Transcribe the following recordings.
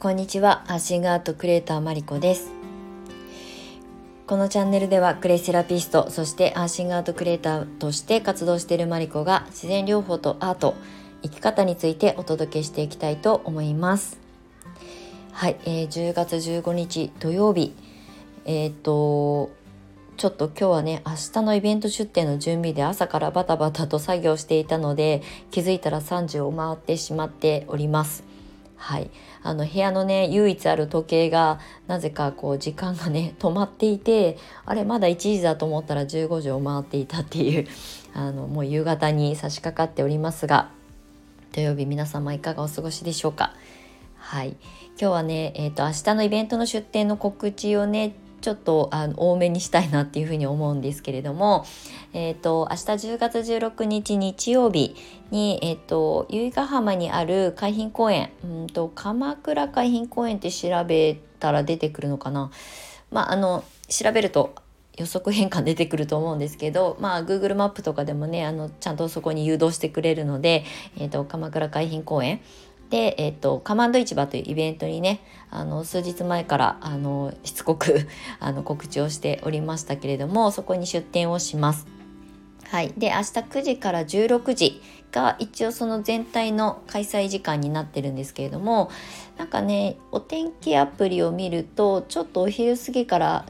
こんにちは。アーシングアートクリエイターマリコです。このチャンネルではクレイセラピストそしてアーシングアートクリエイターとして活動しているマリコが自然療法とアート生き方についてお届けしていきたいと思います。はい、えー、10月15日土曜日。えっ、とちょっと今日はね明日のイベント出店の準備で朝からバタバタと作業していたので気づいたら3時を回ってしまっております。はい、あの部屋のね唯一ある時計がなぜかこう時間がね 止まっていてあれまだ1時だと思ったら15時を回っていたっていう あのもう夕方に差し掛かっておりますが土曜日皆様いかがお過ごしでしょうか。はい。今日はね、えーと、明日のイベントの出店の告知をねちょっとあの多めにしたいなっていうふうに思うんですけれども、え、ー、と明日10月16日日曜日に、え、ー、と由比ヶ浜にある海浜公園うんと鎌倉海浜公園って調べたら出てくるのかな。まああの調べると予測変換出てくると思うんですけど、まあ、Google マップとかでもねあのちゃんとそこに誘導してくれるので、えーと鎌倉海浜公園で、えっ、と、カマンド市場というイベントにね、あの、数日前から、あの、しつこく あの、告知をしておりましたけれども、そこに出店をします。はい。で、明日9時から16時が一応その全体の開催時間になってるんですけれども、なんかね、お天気アプリを見ると、ちょっとお昼過ぎから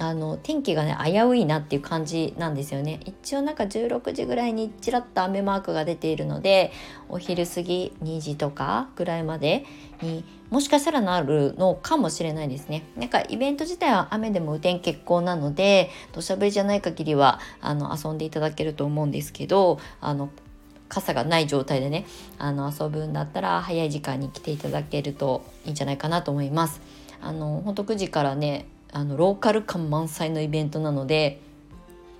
あの天気がね危ういなっていう感じなんですよね一応なんか16時ぐらいにちらっと雨マークが出ているのでお昼過ぎ2時とかぐらいまでにもしかしたらなるのかもしれないですねなんかイベント自体は雨でも雨天決行なので土砂降りじゃない限りはあの遊んでいただけると思うんですけどあの傘がない状態でねあの遊ぶんだったら早い時間に来ていただけるといいんじゃないかなと思います。あの本当9時からねあのローカル感満載のイベントなので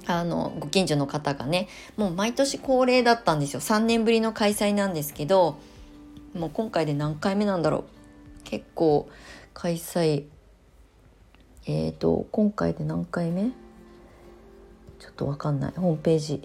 あのご近所の方がねもう毎年恒例だったんですよ。3年ぶりの開催なんですけどもう今回で何回目なんだろう。結構開催えっ、ー、と今回で何回目？ちょっとわかんない。ホームページ。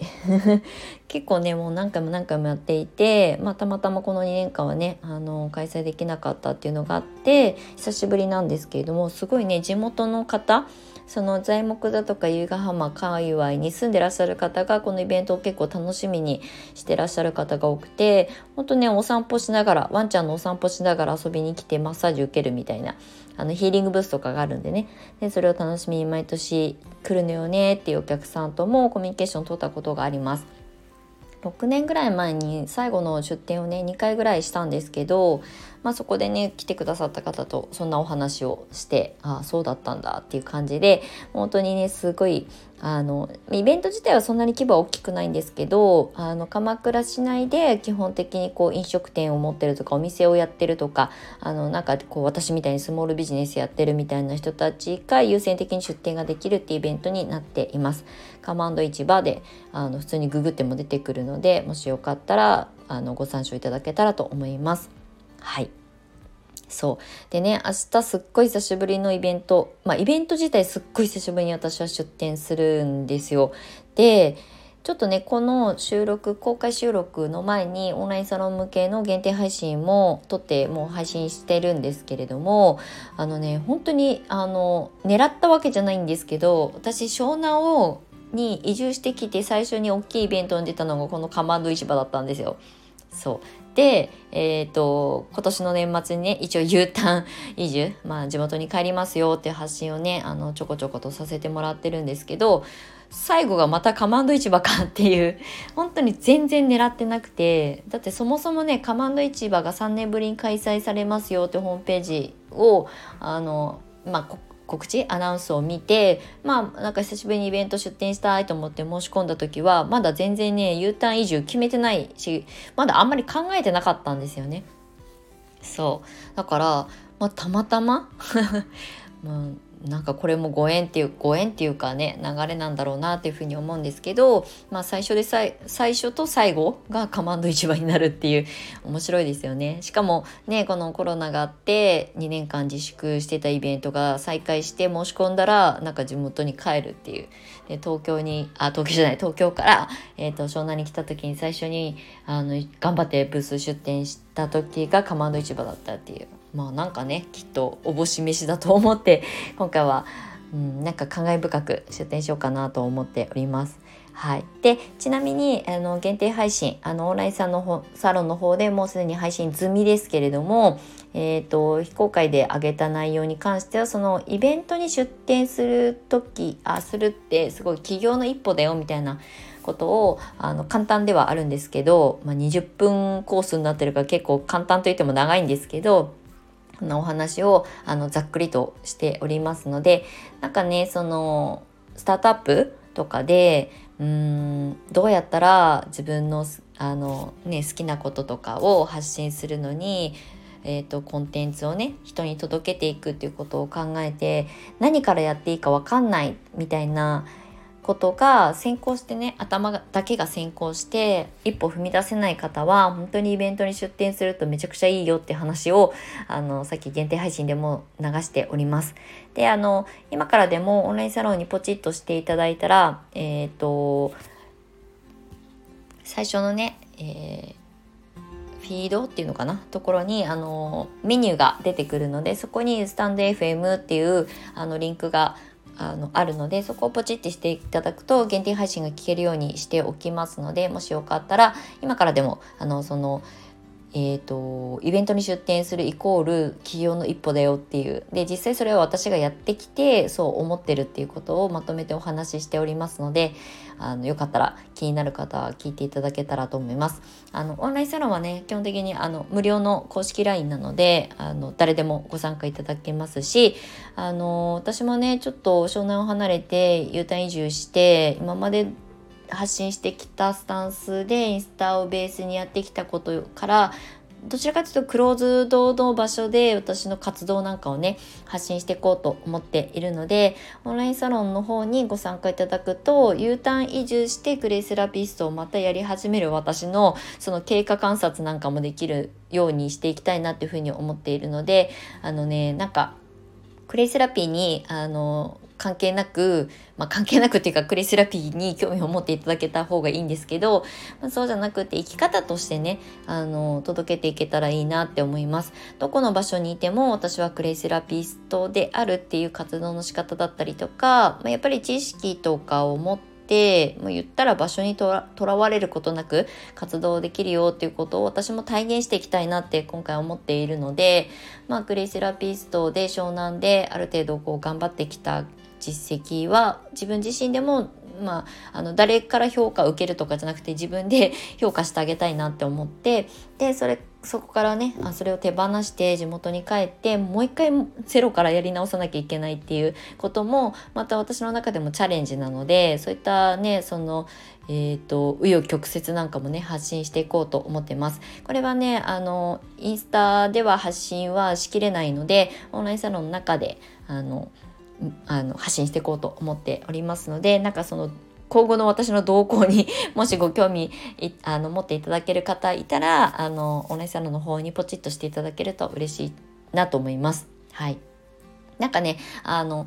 結構ねもう何回も何回もやっていて、まあ、たまたまこの2年間はねあの開催できなかったっていうのがあって久しぶりなんですけれどもすごいね地元の方その材木だとか由比ヶ浜界隈に住んでらっしゃる方がこのイベントを結構楽しみにしてらっしゃる方が多くて本当ねお散歩しながらワンちゃんのお散歩しながら遊びに来てマッサージ受けるみたいなあのヒーリングブースとかがあるんでねでそれを楽しみに毎年来るのよねっていうお客さんともコミュニケーション取ったことがあります。6年ぐらい前に最後の出店をね2回ぐらいしたんですけどまあ、そこでね来てくださった方とそんなお話をしてああそうだったんだっていう感じで本当にねすごいあのイベント自体はそんなに規模は大きくないんですけどあの鎌倉市内で基本的にこう飲食店を持ってるとかお店をやってるとかあのなんかこう私みたいにスモールビジネスやってるみたいな人たちが優先的に出店ができるっていうイベントになっています。カマンド市場であの普通にググっても出てくるのでもしよかったらあのご参照いただけたらと思います。はい。そう。でね明日すっごい久しぶりのイベント。まあイベント自体すっごい久しぶりに私は出店するんですよ。でちょっとねこの収録公開収録の前にオンラインサロン向けの限定配信も撮ってもう配信してるんですけれどもあのね本当にあの狙ったわけじゃないんですけど私湘南をに移住してきて最初に大きいイベントに出たのがこのカマンド市場だったんですよ。そう。で、えーと、今年の年末にね一応 U ターン移住、まあ、地元に帰りますよっていう発信をねあのちょこちょことさせてもらってるんですけど最後がまたカマンド市場かっていう本当に全然狙ってなくてだってそもそもねカマンド市場が3年ぶりに開催されますよってホームページをあのまあ告知アナウンスを見てまあなんか久しぶりにイベント出店したいと思って申し込んだ時はまだ全然ね U ターン移住決めてないしまだあんまり考えてなかったんですよね。そうだから、まあ、たまたままあ なんかこれもご縁っていうご縁っていうかね流れなんだろうなっていうふうに思うんですけど、まあ、最初で最初と最後がカマンド市場になるっていう面白いですよね。しかもねこのコロナがあって2年間自粛してたイベントが再開して申し込んだらなんか地元に帰るっていう。で東京にあ東京じゃない東京から、えーと、湘南に来た時に最初にあの頑張ってブース出店した時がカマンド市場だったっていう。まあなんかねきっとおぼし飯だと思って 今回は、うん、なんか感慨深く出展しようかなと思っております。はい、でちなみにあの限定配信あのオンラインサのサロンの方でもうすでに配信済みですけれども、えーと、非公開で上げた内容に関してはそのイベントに出展する時あするってすごい起業の一歩だよみたいなことをあの簡単ではあるんですけど、まあ、20分コースになってるから結構簡単といっても長いんですけどこんなお話をあのざっくりとしておりますのでなんかねそのスタートアップとかでうんどうやったら自分のあの、ね、好きなこととかを発信するのに、えーと、コンテンツをね人に届けていくっていうことを考えて何からやっていいか分かんないみたいなことが先行してね頭だけが先行して一歩踏み出せない方は本当にイベントに出店するとめちゃくちゃいいよって話をあのさっき限定配信でも流しております。であの今からでもオンラインサロンにポチッとしていただいたらえっ、ー、と最初のね、えーフィードっていうのかな？ところにあのメニューが出てくるのでそこにスタンド FM っていうあのリンクがあのあるのでそこをポチッてしていただくと限定配信が聞けるようにしておきますのでもしよかったら今からでもあのそのえーと、イベントに出店するイコール企業の一歩だよっていう。で実際それは私がやってきてそう思ってるっていうことをまとめてお話ししておりますのであのよかったら気になる方は聞いていただけたらと思います。あのオンラインサロンはね基本的にあの無料の公式 LINE なのであの誰でもご参加いただけますしあの私もねちょっと湘南を離れて U ターン移住して今まで発信してきたスタンスでインスタをベースにやってきたことからどちらかというとクローズドの場所で私の活動なんかをね発信していこうと思っているのでオンラインサロンの方にご参加いただくと U ターン移住してグレイセラピストをまたやり始める私のその経過観察なんかもできるようにしていきたいなっていうふうに思っているのであのねなんかクレイセラピーにあの関係なく、まあ、関係なくっていうかクリセラピーに興味を持っていただけた方がいいんですけど、まあ、そうじゃなくて生き方としてねあの届けていけたらいいなって思います。どこの場所にいても私はクレイセラピストであるっていう活動の仕方だったりとか、まあ、やっぱり知識とかを持っててもう言ったら場所にとらわれることなく活動できるよっていうことを私も体現していきたいなって今回思っているので、まあ、クレイセラピストで湘南である程度こう頑張ってきた実績は自分自身でもまあ、あの誰から評価を受けるとかじゃなくて自分で 評価してあげたいなって思ってでそれそこからねあそれを手放して地元に帰ってもう一回ゼロからやり直さなきゃいけないっていうこともまた私の中でもチャレンジなのでそういったねそのえーと、紆余曲折なんかもね発信していこうと思ってます。これはねあのインスタでは発信はしきれないのでオンラインサロンの中であのあの発信していこうと思っておりますのでなんかその今後の私の動向に もしご興味あの持っていただける方いたらあのオンラインサロンの方にポチッとしていただけると嬉しいなと思います。はい、なんかねあの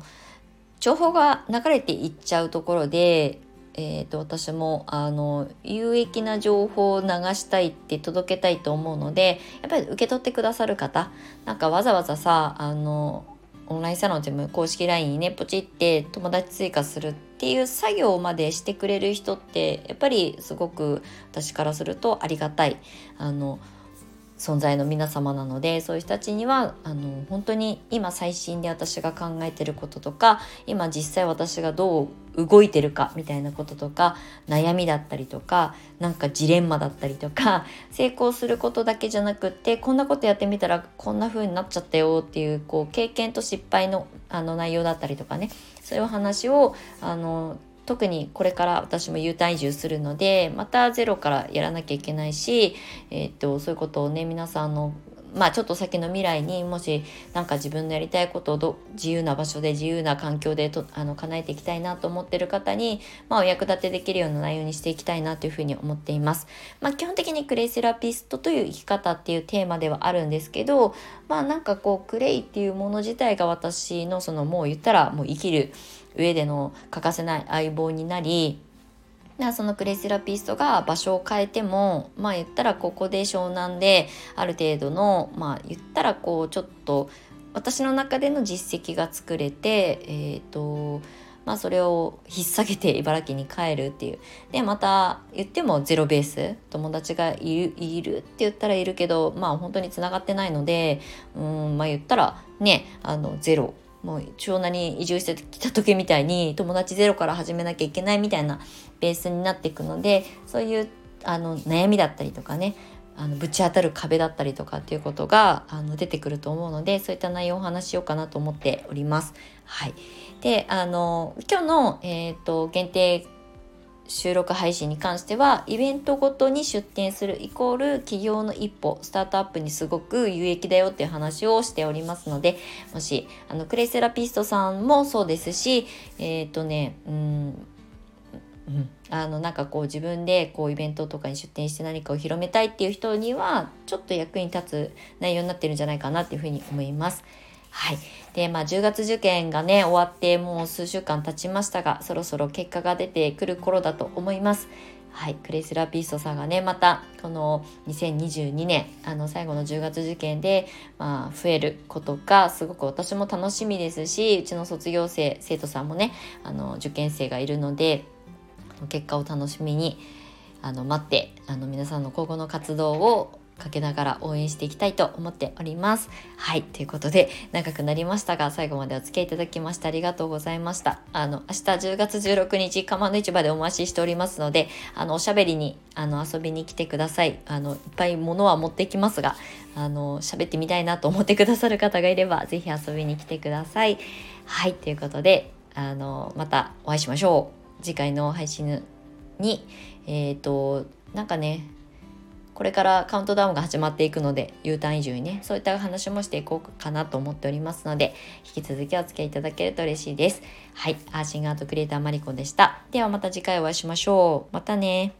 情報が流れていっちゃうところでえーと、私もあの有益な情報を流したいって届けたいと思うのでやっぱり受け取ってくださる方なんかわざわざさあのオンラインサロンでも公式 LINE にねポチって友達追加するっていう作業までしてくれる人ってやっぱりすごく私からするとありがたいあの存在の皆様なのでそういう人たちにはあの本当に今最新で私が考えてることとか今実際私がどう動いてるかみたいなこととか悩みだったりとかなんかジレンマだったりとか 成功することだけじゃなくってこんなことやってみたらこんな風になっちゃったよっていうこう経験と失敗のあの内容だったりとかね。そういう話をあの特にこれから私も U ターン移住するのでまたゼロからやらなきゃいけないし、えー、っとそういうことをね皆さんのまあちょっと先の未来にもし何か自分のやりたいことをど自由な場所で自由な環境でとあの叶えていきたいなと思ってる方に、まあ、お役立てできるような内容にしていきたいなというふうに思っています。まあ、基本的にクレイセラピストという生き方っていうテーマではあるんですけどまあなんかこうクレイっていうもの自体が私のそのもう言ったらもう生きる上での欠かせない相棒になりでそのクレイセラピストが場所を変えてもまあ言ったらここで湘南である程度のまあ言ったらこうちょっと私の中での実績が作れてえっ、ー、とまあ、それを引っ提げて茨城に帰るっていう。でまた言ってもゼロベース友達がいるいるって言ったらいるけどまあ本当につながってないのでうんまあ言ったらねあのゼロもう長男に移住してきた時みたいに友達ゼロから始めなきゃいけないみたいなベースになっていくのでそういうあの悩みだったりとかねあのぶち当たる壁だったりとかっていうことがあの出てくると思うのでそういった内容をお話ししようかなと思っております。はい、であの今日の、えーと、限定収録配信に関してはイベントごとに出店するイコール企業の一歩スタートアップにすごく有益だよっていう話をしておりますのでもしあのクレイセラピストさんもそうですしえっ、ー、とねうんうん、あのなんかこう自分でこうイベントとかに出店して何かを広めたいっていう人にはちょっと役に立つ内容になってるんじゃないかなっていうふうに思います。はい。で、まあ10月受験がね、終わってもう数週間経ちましたが、そろそろ結果が出てくる頃だと思います。はい、クレイセラピストさんがねまたこの2022年あの最後の10月受験で、まあ、増えることがすごく私も楽しみですしうちの卒業生生徒さんもねあの受験生がいるので結果を楽しみにあの待ってあの皆さんの今後の活動をかけながら応援していきたいと思っております。はい。ということで、長くなりましたが、最後までお付き合いいただきましてありがとうございました。あの、明日10月16日、釜の市場でお待ちしておりますので、あの、おしゃべりに、あの、遊びに来てください。あの、いっぱい物は持ってきますが、あの、喋ってみたいなと思ってくださる方がいれば、ぜひ遊びに来てください。はい。ということで、あの、またお会いしましょう。次回の配信にえっ、ー、となんかねこれからカウントダウンが始まっていくので U ターン移住にねそういった話もしていこうかなと思っておりますので引き続きお付き合いいただけると嬉しいです。はいアーシングアートクリエイターマリコでした。ではまた次回お会いしましょう。またね。